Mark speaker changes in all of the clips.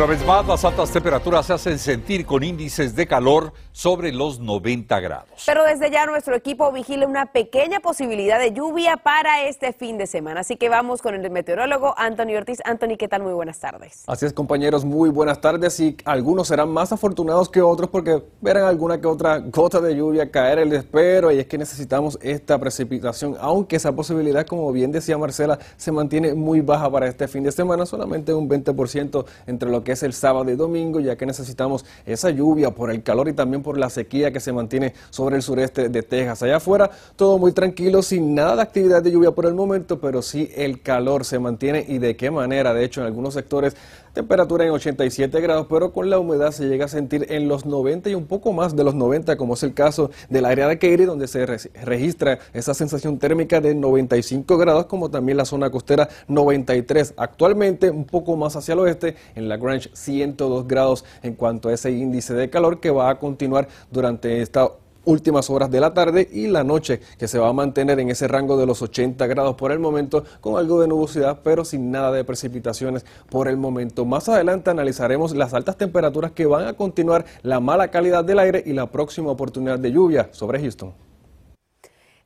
Speaker 1: Una vez más, las altas temperaturas se hacen sentir con índices de calor sobre los 90 grados.
Speaker 2: Pero desde ya nuestro equipo vigila una pequeña posibilidad de lluvia para este fin de semana. Así que vamos con el meteorólogo Anthony Ortiz. Anthony, ¿qué tal? Muy buenas tardes.
Speaker 3: Así es, compañeros, muy buenas tardes. Y algunos serán más afortunados que otros porque verán alguna que otra gota de lluvia caer el espero. Y es que necesitamos esta precipitación, aunque esa posibilidad, como bien decía Marcela, se mantiene muy baja para este fin de semana, solamente un 20% entre lo que es el sábado y domingo, ya que necesitamos esa lluvia por el calor y también por la sequía que se mantiene sobre el sureste de Texas. Allá afuera, todo muy tranquilo, sin nada de actividad de lluvia por el momento, pero sí el calor se mantiene y de qué manera. De hecho, en algunos sectores Temperatura en 87 grados, pero con la humedad se llega a sentir en los 90 y un poco más de los 90, como es el caso del área de Katy, donde se registra esa sensación térmica de 95 grados, como también la zona costera 93. Actualmente, un poco más hacia el oeste, en la Grange 102 grados en cuanto a ese índice de calor que va a continuar durante esta últimas horas de la tarde y la noche, que se va a mantener en ese rango de los 80 grados por el momento, con algo de nubosidad, pero sin nada de precipitaciones por el momento. Más adelante analizaremos las altas temperaturas que van a continuar, la mala calidad del aire y la próxima oportunidad de lluvia sobre Houston.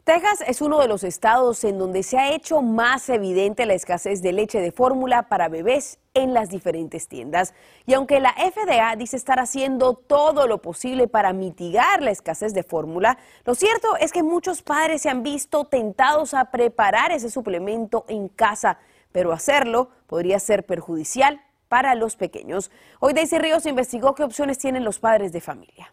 Speaker 2: Texas es uno de los estados en donde se ha hecho más evidente la escasez de leche de fórmula para bebés en las diferentes tiendas. Y aunque la FDA dice estar haciendo todo lo posible para mitigar la escasez de fórmula, lo cierto es que muchos padres se han visto tentados a preparar ese suplemento en casa, pero hacerlo podría ser perjudicial para los pequeños. Hoy Daisy Ríos investigó qué opciones tienen los padres de familia.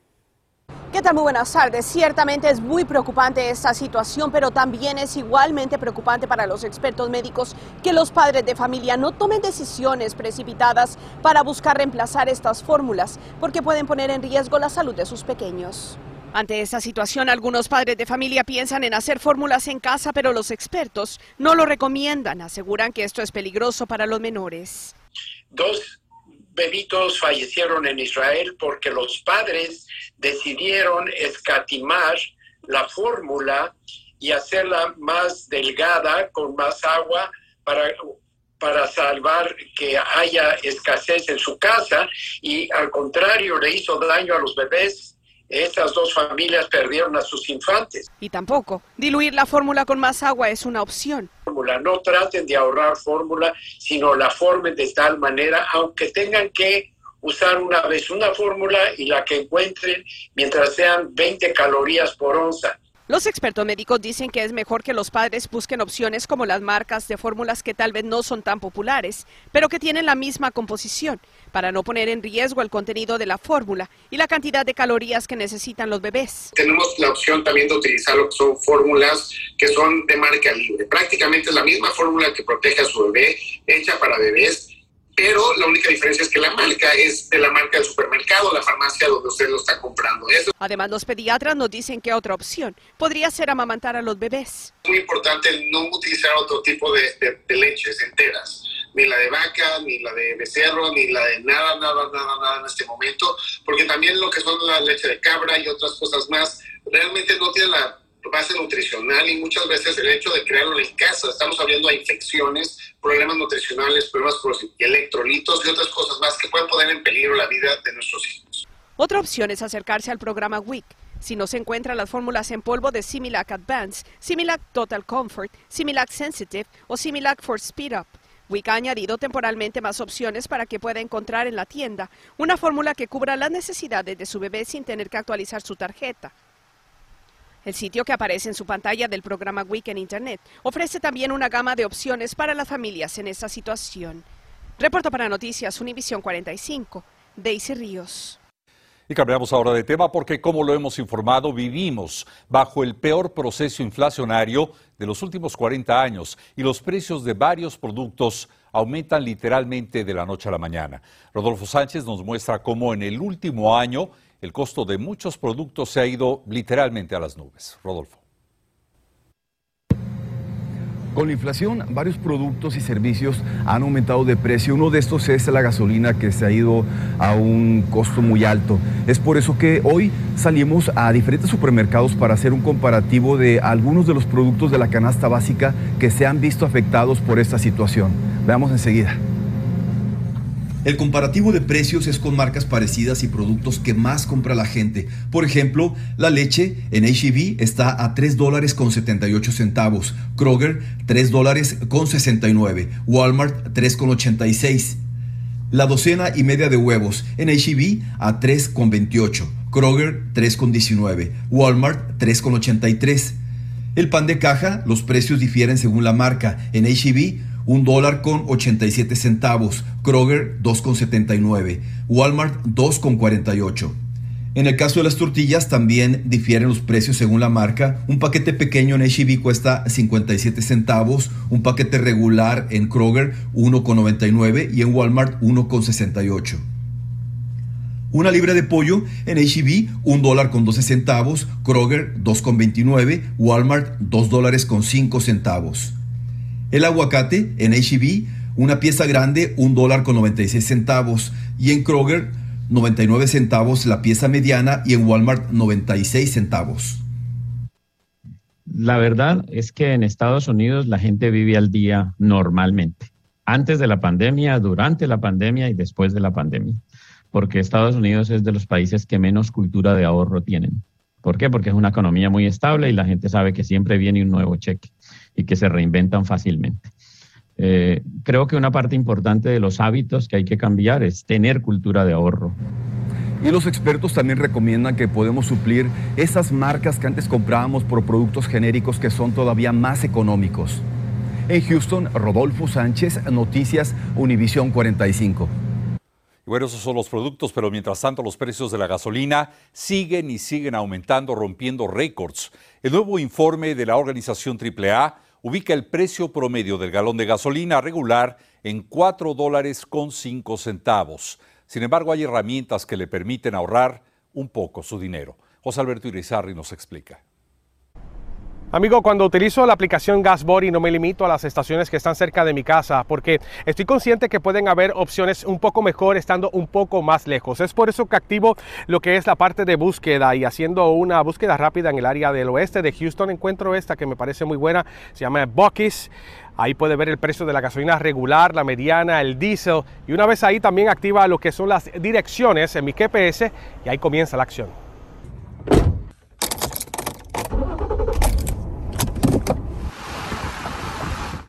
Speaker 4: ¿Qué tal? Muy buenas tardes. Ciertamente es muy preocupante esta situación, pero también es igualmente preocupante para los expertos médicos que los padres de familia no tomen decisiones precipitadas para buscar reemplazar estas fórmulas, porque pueden poner en riesgo la salud de sus pequeños. Ante esta situación, algunos padres de familia piensan en hacer fórmulas en casa, pero los expertos no lo recomiendan. Aseguran que esto es peligroso para los menores.
Speaker 5: Dos bebitos fallecieron en Israel porque los padres decidieron escatimar la fórmula y hacerla más delgada, con más agua, para, para salvar que haya escasez en su casa y al contrario le hizo daño a los bebés estas dos familias perdieron a sus infantes.
Speaker 4: Y tampoco, diluir la fórmula con más agua es una opción.
Speaker 5: No traten de ahorrar fórmula, sino la formen de tal manera, aunque tengan que usar una vez una fórmula y la que encuentren mientras sean 20 calorías por onza.
Speaker 4: Los expertos médicos dicen que es mejor que los padres busquen opciones como las marcas de fórmulas que tal vez no son tan populares, pero que tienen la misma composición, para no poner en riesgo el contenido de la fórmula y la cantidad de calorías que necesitan los bebés.
Speaker 5: Tenemos la opción también de utilizar lo que son fórmulas que son de marca libre. Prácticamente es la misma fórmula que protege a su bebé, hecha para bebés pero la única diferencia es que la marca es de la marca del supermercado, la farmacia donde usted lo está comprando. Eso.
Speaker 4: Además, los pediatras nos dicen que otra opción podría ser amamantar a los bebés.
Speaker 5: Es muy importante no utilizar otro tipo de, leches enteras, ni la de vaca, ni la de becerro, ni la de nada, nada, nada, nada en este momento, porque también lo que son la leche de cabra y otras cosas más, realmente no tienen la base nutricional y muchas veces el hecho de crearlo en casa, estamos hablando de infecciones, problemas nutricionales, problemas por electrolitos y otras cosas más que pueden poner en peligro la vida de nuestros hijos.
Speaker 4: Otra opción es acercarse al programa WIC. Si no se encuentran las fórmulas en polvo de Similac Advance, Similac Total Comfort, Similac Sensitive o Similac for Speed Up, WIC ha añadido temporalmente más opciones para que pueda encontrar en la tienda una fórmula que cubra las necesidades de su bebé sin tener que actualizar su tarjeta. El sitio que aparece en su pantalla del programa Week en Internet ofrece también una gama de opciones para las familias en esta situación. Reporto para Noticias Univisión 45, Daisy Ríos.
Speaker 1: Y cambiamos ahora de tema porque, como lo hemos informado, vivimos bajo el peor proceso inflacionario de los últimos 40 años y los precios de varios productos aumentan literalmente de la noche a la mañana. Rodolfo Sánchez nos muestra cómo en el último año el costo de muchos productos se ha ido literalmente a las nubes. Rodolfo.
Speaker 6: Con la inflación, varios productos y servicios han aumentado de precio. Uno de estos es la gasolina que se ha ido a un costo muy alto. Es por eso que hoy salimos a diferentes supermercados para hacer un comparativo de algunos de los productos de la canasta básica que se han visto afectados por esta situación. Veamos enseguida. El comparativo de precios es con marcas parecidas y productos que más compra la gente. Por ejemplo, la leche en HEB está a 3 dólares con 78 centavos, Kroger 3 dólares con 69, Walmart 3 con 86. La docena y media de huevos en HEB a 3 con 28, Kroger 3 con 19, Walmart 3 con 83. El pan de caja, los precios difieren según la marca. En HEB un dólar con 87 centavos, Kroger 2,79, Walmart 2,48. En el caso de las tortillas también difieren los precios según la marca. Un paquete pequeño en HEB cuesta 57 centavos, un paquete regular en Kroger 1,99 y en Walmart 1,68. Una libra de pollo en HEB, un dólar con 12 centavos, Kroger 2,29, Walmart 2 dólares con 5 centavos. El aguacate en HEB, una pieza grande, un dólar con 96 centavos. Y en Kroger, 99 centavos la pieza mediana y en Walmart 96 centavos.
Speaker 7: La verdad es que en Estados Unidos la gente vive al día normalmente, antes de la pandemia, durante la pandemia y después de la pandemia, porque Estados Unidos es de los países que menos cultura de ahorro tienen. ¿Por qué? Porque es una economía muy estable y la gente sabe que siempre viene un nuevo cheque y que se reinventan fácilmente. Eh, creo que una parte importante de los hábitos que hay que cambiar es tener cultura de ahorro.
Speaker 6: Y los expertos también recomiendan que podemos suplir esas marcas que antes comprábamos por productos genéricos que son todavía más económicos. En Houston, Rodolfo Sánchez, Noticias Univisión 45.
Speaker 1: Bueno, esos son los productos, pero mientras tanto los precios de la gasolina siguen y siguen aumentando, rompiendo récords. El nuevo informe de la organización AAA ubica el precio promedio del galón de gasolina regular en 4 dólares con 5 centavos. Sin embargo, hay herramientas que le permiten ahorrar un poco su dinero. José Alberto Irizarri nos explica.
Speaker 8: Amigo, cuando utilizo la aplicación GasBody no me limito a las estaciones que están cerca de mi casa porque estoy consciente que pueden haber opciones un poco mejor estando un poco más lejos. Es por eso que activo lo que es la parte de búsqueda y haciendo una búsqueda rápida en el área del oeste de Houston encuentro esta que me parece muy buena, se llama Bucky's. Ahí puede ver el precio de la gasolina regular, la mediana, el diésel y una vez ahí también activa lo que son las direcciones en mi GPS y ahí comienza la acción.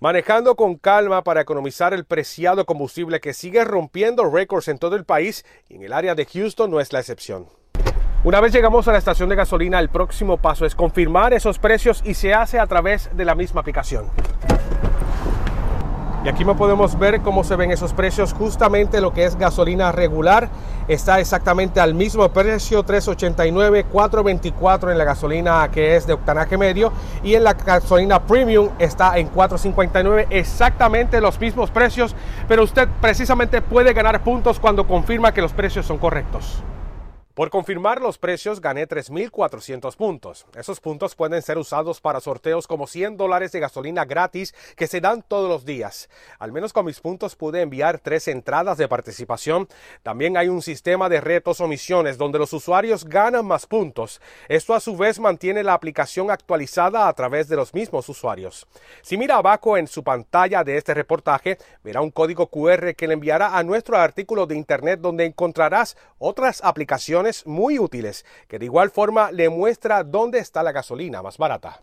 Speaker 8: Manejando con calma para economizar el preciado combustible que sigue rompiendo récords en todo el país y en el área de Houston no es la excepción. Una vez llegamos a la estación de gasolina, el próximo paso es confirmar esos precios y se hace a través de la misma aplicación. Y aquí me podemos ver cómo se ven esos precios. Justamente lo que es gasolina regular está exactamente al mismo precio, 3.89, 4.24 en la gasolina que es de octanaje medio y en la gasolina premium está en 4.59, exactamente los mismos precios, pero usted precisamente puede ganar puntos cuando confirma que los precios son correctos. Por confirmar los precios gané 3.400 puntos. Esos puntos pueden ser usados para sorteos como 100 dólares de gasolina gratis que se dan todos los días. Al menos con mis puntos pude enviar tres entradas de participación. También hay un sistema de retos o misiones donde los usuarios ganan más puntos. Esto a su vez mantiene la aplicación actualizada a través de los mismos usuarios. Si mira abajo en su pantalla de este reportaje, verá un código QR que le enviará a nuestro artículo de internet donde encontrarás otras aplicaciones muy útiles que de igual forma le muestra dónde está la gasolina más barata.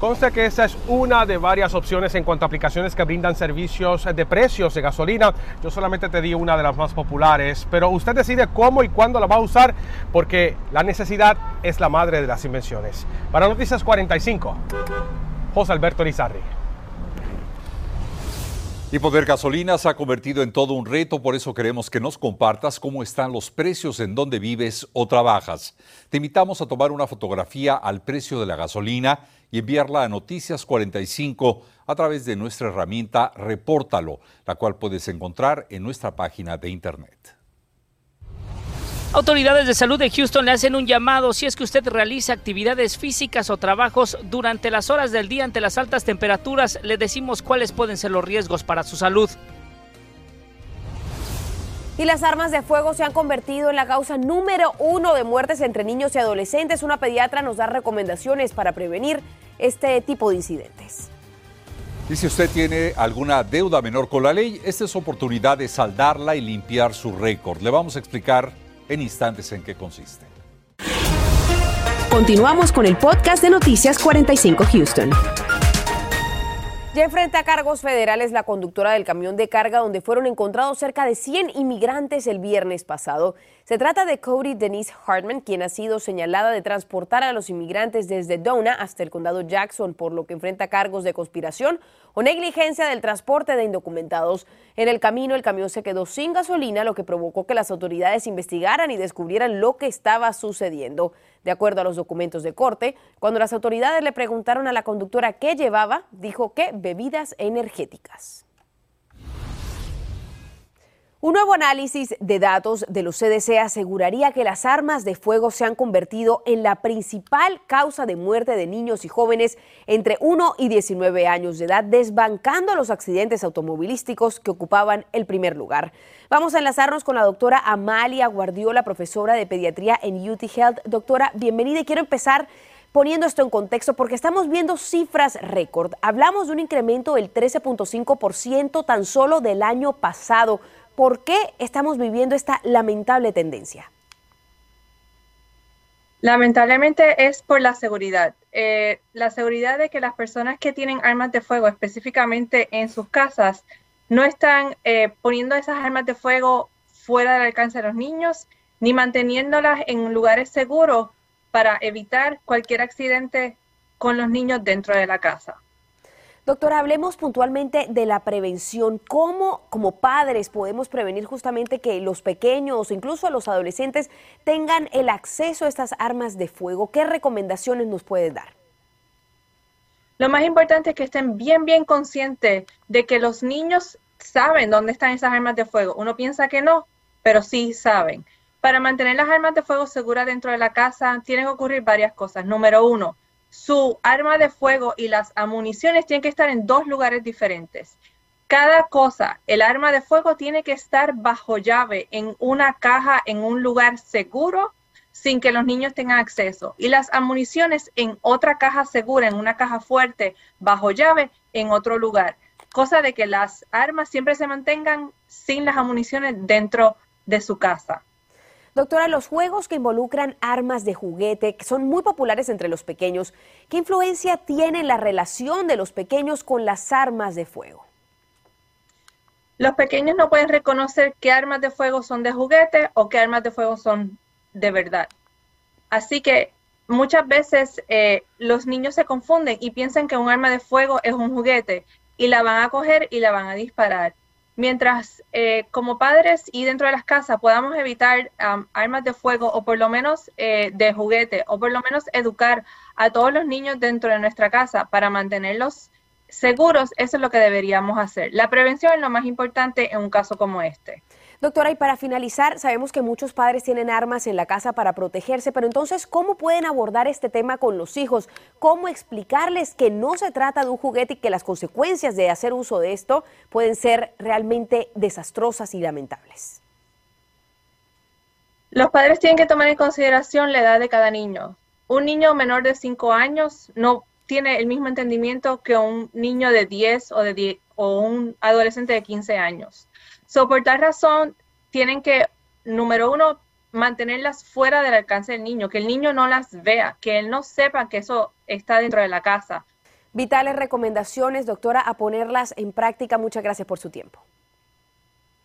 Speaker 8: Consta que esta es una de varias opciones en cuanto a aplicaciones que brindan servicios de precios de gasolina. Yo solamente te di una de las más populares, pero usted decide cómo y cuándo la va a usar porque la necesidad es la madre de las invenciones. Para Noticias 45, José Alberto Rizarri.
Speaker 1: Y Poder Gasolina se ha convertido en todo un reto, por eso queremos que nos compartas cómo están los precios en donde vives o trabajas. Te invitamos a tomar una fotografía al precio de la gasolina y enviarla a Noticias 45 a través de nuestra herramienta Repórtalo, la cual puedes encontrar en nuestra página de internet.
Speaker 9: Autoridades de salud de Houston le hacen un llamado si es que usted realiza actividades físicas o trabajos durante las horas del día ante las altas temperaturas. Le decimos cuáles pueden ser los riesgos para su salud.
Speaker 2: Y las armas de fuego se han convertido en la causa número uno de muertes entre niños y adolescentes. Una pediatra nos da recomendaciones para prevenir este tipo de incidentes.
Speaker 1: Y si usted tiene alguna deuda menor con la ley, esta es oportunidad de saldarla y limpiar su récord. Le vamos a explicar en instantes en qué consiste.
Speaker 2: Continuamos con el podcast de Noticias 45 Houston. Ya enfrenta a cargos federales la conductora del camión de carga donde fueron encontrados cerca de 100 inmigrantes el viernes pasado. Se trata de Cody Denise Hartman, quien ha sido señalada de transportar a los inmigrantes desde Dona hasta el condado Jackson, por lo que enfrenta cargos de conspiración o negligencia del transporte de indocumentados. En el camino el camión se quedó sin gasolina, lo que provocó que las autoridades investigaran y descubrieran lo que estaba sucediendo. De acuerdo a los documentos de corte, cuando las autoridades le preguntaron a la conductora qué llevaba, dijo que bebidas energéticas. Un nuevo análisis de datos de los CDC aseguraría que las armas de fuego se han convertido en la principal causa de muerte de niños y jóvenes entre 1 y 19 años de edad, desbancando los accidentes automovilísticos que ocupaban el primer lugar. Vamos a enlazarnos con la doctora Amalia Guardiola, profesora de pediatría en UT Health. Doctora, bienvenida y quiero empezar poniendo esto en contexto porque estamos viendo cifras récord. Hablamos de un incremento del 13.5% tan solo del año pasado. ¿Por qué estamos viviendo esta lamentable tendencia?
Speaker 10: Lamentablemente es por la seguridad. Eh, la seguridad de que las personas que tienen armas de fuego específicamente en sus casas no están eh, poniendo esas armas de fuego fuera del alcance de los niños ni manteniéndolas en lugares seguros para evitar cualquier accidente con los niños dentro de la casa.
Speaker 2: Doctora, hablemos puntualmente de la prevención. ¿Cómo como padres podemos prevenir justamente que los pequeños o incluso los adolescentes tengan el acceso a estas armas de fuego? ¿Qué recomendaciones nos puede dar?
Speaker 10: Lo más importante es que estén bien, bien conscientes de que los niños saben dónde están esas armas de fuego. Uno piensa que no, pero sí saben. Para mantener las armas de fuego seguras dentro de la casa, tienen que ocurrir varias cosas. Número uno, su arma de fuego y las municiones tienen que estar en dos lugares diferentes. Cada cosa, el arma de fuego tiene que estar bajo llave en una caja, en un lugar seguro, sin que los niños tengan acceso. Y las municiones en otra caja segura, en una caja fuerte, bajo llave, en otro lugar. Cosa de que las armas siempre se mantengan sin las municiones dentro de su casa.
Speaker 2: Doctora, los juegos que involucran armas de juguete, que son muy populares entre los pequeños, ¿qué influencia tiene la relación de los pequeños con las armas de fuego?
Speaker 10: Los pequeños no pueden reconocer qué armas de fuego son de juguete o qué armas de fuego son de verdad. Así que muchas veces eh, los niños se confunden y piensan que un arma de fuego es un juguete y la van a coger y la van a disparar mientras eh, como padres y dentro de las casas podamos evitar armas de fuego o por lo menos eh, de juguete o por lo menos educar a todos los niños dentro de nuestra casa para mantenerlos seguros, eso es lo que deberíamos hacer. La prevención es lo más importante en un caso como este.
Speaker 2: Doctora, y para finalizar, sabemos que muchos padres tienen armas en la casa para protegerse, pero entonces, ¿cómo pueden abordar este tema con los hijos? ¿Cómo explicarles que no se trata de un juguete y que las consecuencias de hacer uso de esto pueden ser realmente desastrosas y lamentables?
Speaker 10: Los padres tienen que tomar en consideración la edad de cada niño. Un niño menor de 5 años no tiene el mismo entendimiento que un niño de 10 o, de o un adolescente de 15 años. So, por tal razón, tienen que, número uno, mantenerlas fuera del alcance del niño, que el niño no las vea, que él no sepa que eso está dentro de la casa.
Speaker 2: Vitales recomendaciones, doctora, a ponerlas en práctica. Muchas gracias por su tiempo.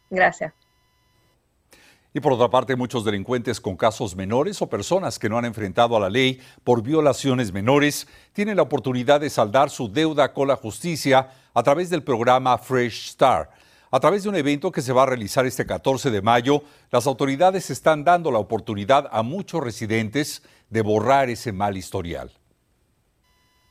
Speaker 10: Gracias.
Speaker 1: Y por otra parte, muchos delincuentes con casos menores o personas que no han enfrentado a la ley por violaciones menores tienen la oportunidad de saldar su deuda con la justicia a través del programa Fresh Start. A través de un evento que se va a realizar este 14 de mayo, las autoridades están dando la oportunidad a muchos residentes de borrar ese mal historial.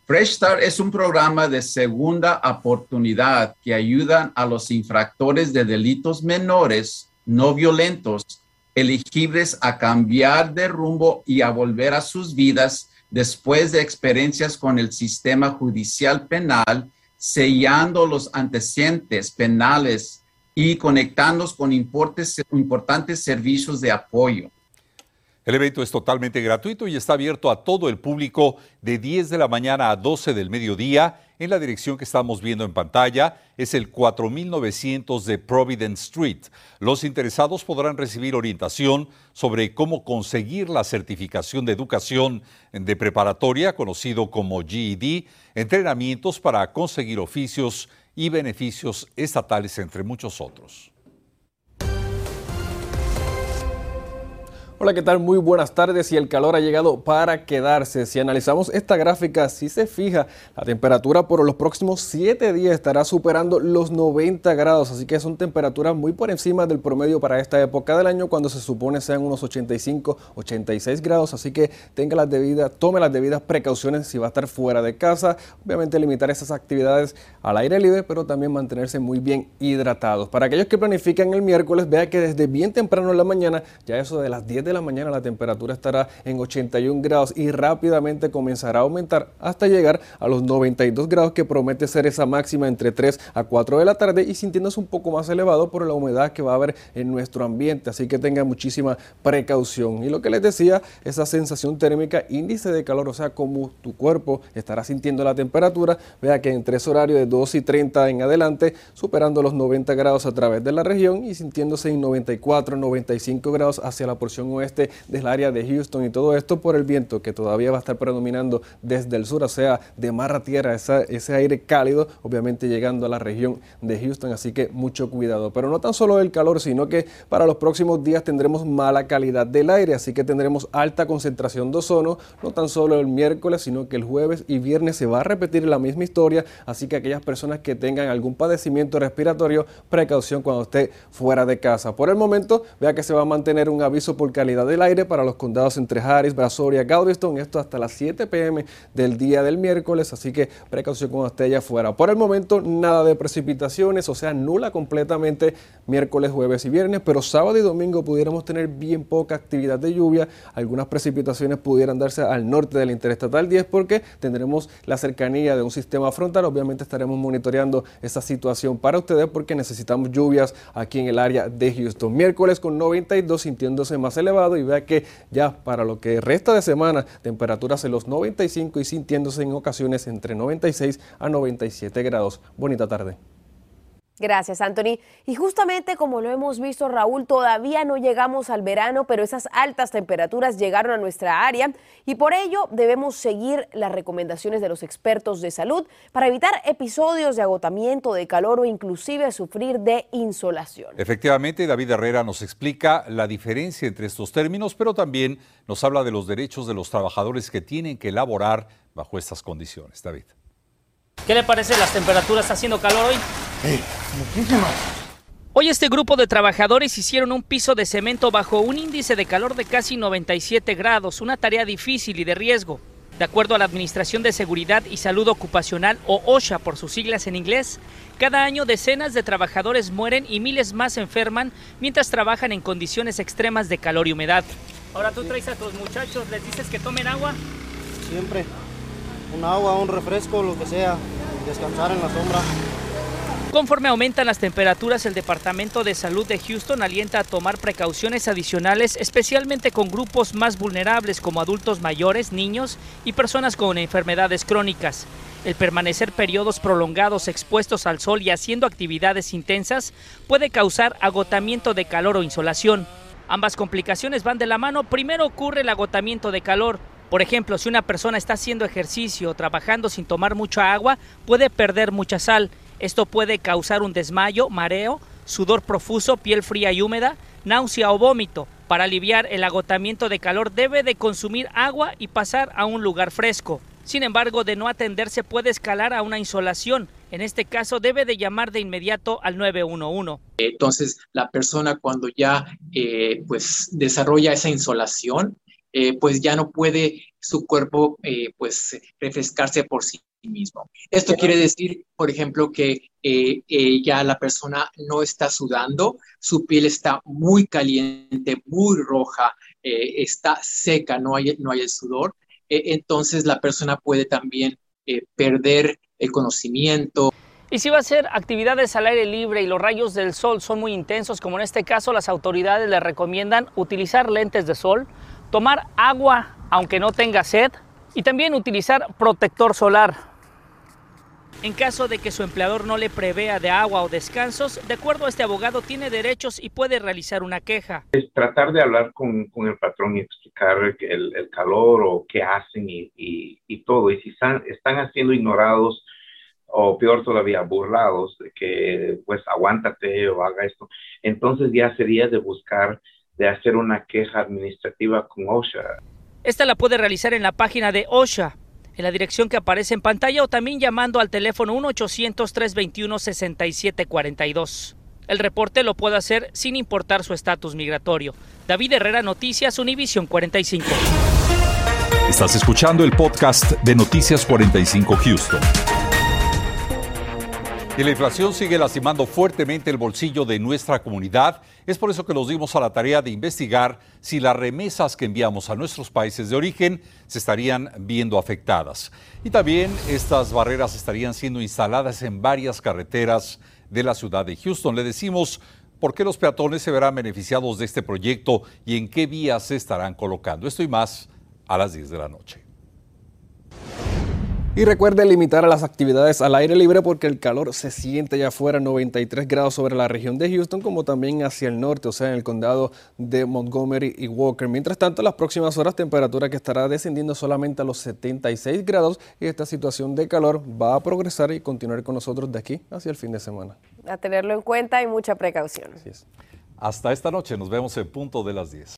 Speaker 11: Fresh Start es un programa de segunda oportunidad que ayuda a los infractores de delitos menores no violentos elegibles a cambiar de rumbo y a volver a sus vidas después de experiencias con el sistema judicial penal, sellando los antecedentes penales y conectándonos con importantes servicios de apoyo.
Speaker 1: El evento es totalmente gratuito y está abierto a todo el público de 10 de la mañana a 12 del mediodía en la dirección que estamos viendo en pantalla. Es el 4900 de Providence Street. Los interesados podrán recibir orientación sobre cómo conseguir la certificación de educación de preparatoria, conocido como GED, entrenamientos para conseguir oficios y beneficios estatales, entre muchos otros.
Speaker 3: Hola, ¿qué tal? Muy buenas tardes y el calor ha llegado para quedarse. Si analizamos esta gráfica, si se fija, la temperatura por los próximos 7 días estará superando los 90 grados, así que son temperaturas muy por encima del promedio para esta época del año cuando se supone sean unos 85, 86 grados, así que tenga las debidas, tome las debidas precauciones si va a estar fuera de casa, obviamente limitar esas actividades al aire libre, pero también mantenerse muy bien hidratados. Para aquellos que planifican el miércoles, vea que desde bien temprano en la mañana, ya eso de las 10 de la mañana la temperatura estará en 81 grados y rápidamente comenzará a aumentar hasta llegar a los 92 grados que promete ser esa máxima entre 3 a 4 de la tarde y sintiéndose un poco más elevado por la humedad que va a haber en nuestro ambiente. Así que tenga muchísima precaución. Y lo que les decía, esa sensación térmica, índice de calor, o sea, como tu cuerpo estará sintiendo la temperatura, vea que en tres horarios de 2 y 30 en adelante, superando los 90 grados a través de la región y sintiéndose en 94, 95 grados hacia la porción oeste del área de Houston y todo esto por el viento que todavía va a estar predominando desde el sur, o sea, de mar a tierra, ese aire cálido, obviamente llegando a la región de Houston, así que mucho cuidado. Pero no tan solo el calor, sino que para los próximos días tendremos mala calidad del aire, así que tendremos alta concentración de ozono, no tan solo el miércoles, sino que el jueves y viernes se va a repetir la misma historia, así que aquellas personas que tengan algún padecimiento respiratorio, precaución cuando esté fuera de casa. Por el momento, vea que se va a mantener un aviso por calidad del aire para los condados entre Harris, Brazoria, Galveston, esto hasta las 7 pm del día del miércoles, así que precaución cuando esté allá afuera. Por el momento, nada de precipitaciones, o sea, nula completamente miércoles, jueves y viernes, pero sábado y domingo pudiéramos tener bien poca actividad de lluvia, algunas precipitaciones pudieran darse al norte del interestatal 10 porque tendremos la cercanía de un sistema frontal, obviamente estaremos monitoreando esa situación para ustedes porque necesitamos lluvias aquí en el área de Houston. Miércoles con 92 sintiéndose más elevado y vea que ya para lo que resta de semana, temperaturas en los 95 y sintiéndose en ocasiones entre 96 a 97 grados. Bonita tarde.
Speaker 2: Gracias, Anthony. Y justamente como lo hemos visto, Raúl, todavía no llegamos al verano, pero esas altas temperaturas llegaron a nuestra área y por ello debemos seguir las recomendaciones de los expertos de salud para evitar episodios de agotamiento, de calor o inclusive sufrir de insolación.
Speaker 1: Efectivamente, David Herrera nos explica la diferencia entre estos términos, pero también nos habla de los derechos de los trabajadores que tienen que laborar bajo estas condiciones. David.
Speaker 9: ¿Qué le parece las temperaturas? ¿Está haciendo calor hoy? Sí, muchísimo. Hoy este grupo de trabajadores hicieron un piso de cemento bajo un índice de calor de casi 97 grados, una tarea difícil y de riesgo. De acuerdo a la Administración de Seguridad y Salud Ocupacional, o OSHA por sus siglas en inglés, cada año decenas de trabajadores mueren y miles más enferman mientras trabajan en condiciones extremas de calor y humedad. Ahora tú traes a tus muchachos, les dices que tomen agua.
Speaker 12: Siempre. Un agua, un refresco, lo que sea. Descansar en la sombra.
Speaker 9: Conforme aumentan las temperaturas, el Departamento de Salud de Houston alienta a tomar precauciones adicionales, especialmente con grupos más vulnerables como adultos mayores, niños y personas con enfermedades crónicas. El permanecer periodos prolongados expuestos al sol y haciendo actividades intensas puede causar agotamiento de calor o insolación. Ambas complicaciones van de la mano. Primero ocurre el agotamiento de calor. Por ejemplo, si una persona está haciendo ejercicio o trabajando sin tomar mucha agua, puede perder mucha sal. Esto puede causar un desmayo, mareo, sudor profuso, piel fría y húmeda, náusea o vómito. Para aliviar el agotamiento de calor debe de consumir agua y pasar a un lugar fresco. Sin embargo, de no atenderse puede escalar a una insolación. En este caso debe de llamar de inmediato al 911.
Speaker 13: Entonces, la persona cuando ya eh, pues desarrolla esa insolación, eh, pues ya no puede su cuerpo eh, pues refrescarse por sí mismo. Esto quiere decir, por ejemplo, que eh, ya la persona no está sudando, su piel está muy caliente, muy roja, está seca, no hay, no hay el sudor. entonces la persona puede también perder el conocimiento.
Speaker 9: Y si va a hacer actividades al aire libre y los rayos del sol son muy intensos, como en este caso, las autoridades le recomiendan utilizar lentes de sol, tomar agua aunque no tenga sed y también utilizar protector solar. En caso de que su empleador no le prevea de agua o descansos, de acuerdo a este abogado, tiene derechos y puede realizar una queja.
Speaker 14: Es tratar de hablar con, el patrón y explicar el, calor o qué hacen y, y, todo. Y si están, están haciendo ignorados o peor todavía, burlados de que pues aguántate o haga esto, entonces ya sería de buscar de hacer una queja administrativa con OSHA.
Speaker 9: Esta la puede realizar en la página de OSHA en la dirección que aparece en pantalla o también llamando al teléfono 1-800-321-6742. El reporte lo puede hacer sin importar su estatus migratorio. David Herrera, Noticias Univisión 45.
Speaker 1: Estás escuchando el podcast de Noticias 45 Houston. Y la inflación sigue lastimando fuertemente el bolsillo de nuestra comunidad. Es por eso que nos dimos a la tarea de investigar si las remesas que enviamos a nuestros países de origen se estarían viendo afectadas. Y también estas barreras estarían siendo instaladas en varias carreteras de la ciudad de Houston. Le decimos por qué los peatones se verán beneficiados de este proyecto y en qué vías se estarán colocando. Esto y más a las 10 de la noche.
Speaker 3: Y recuerde limitar a las actividades al aire libre porque el calor se siente ya afuera, 93 grados sobre la región de Houston, como también hacia el norte, o sea, en el condado de Montgomery y Walker. Mientras tanto, las próximas horas, temperatura que estará descendiendo solamente a los 76 grados y esta situación de calor va a progresar y continuar con nosotros de aquí hacia el fin de semana.
Speaker 2: A tenerlo en cuenta y mucha precaución.
Speaker 1: Hasta esta noche, nos vemos en punto de las 10.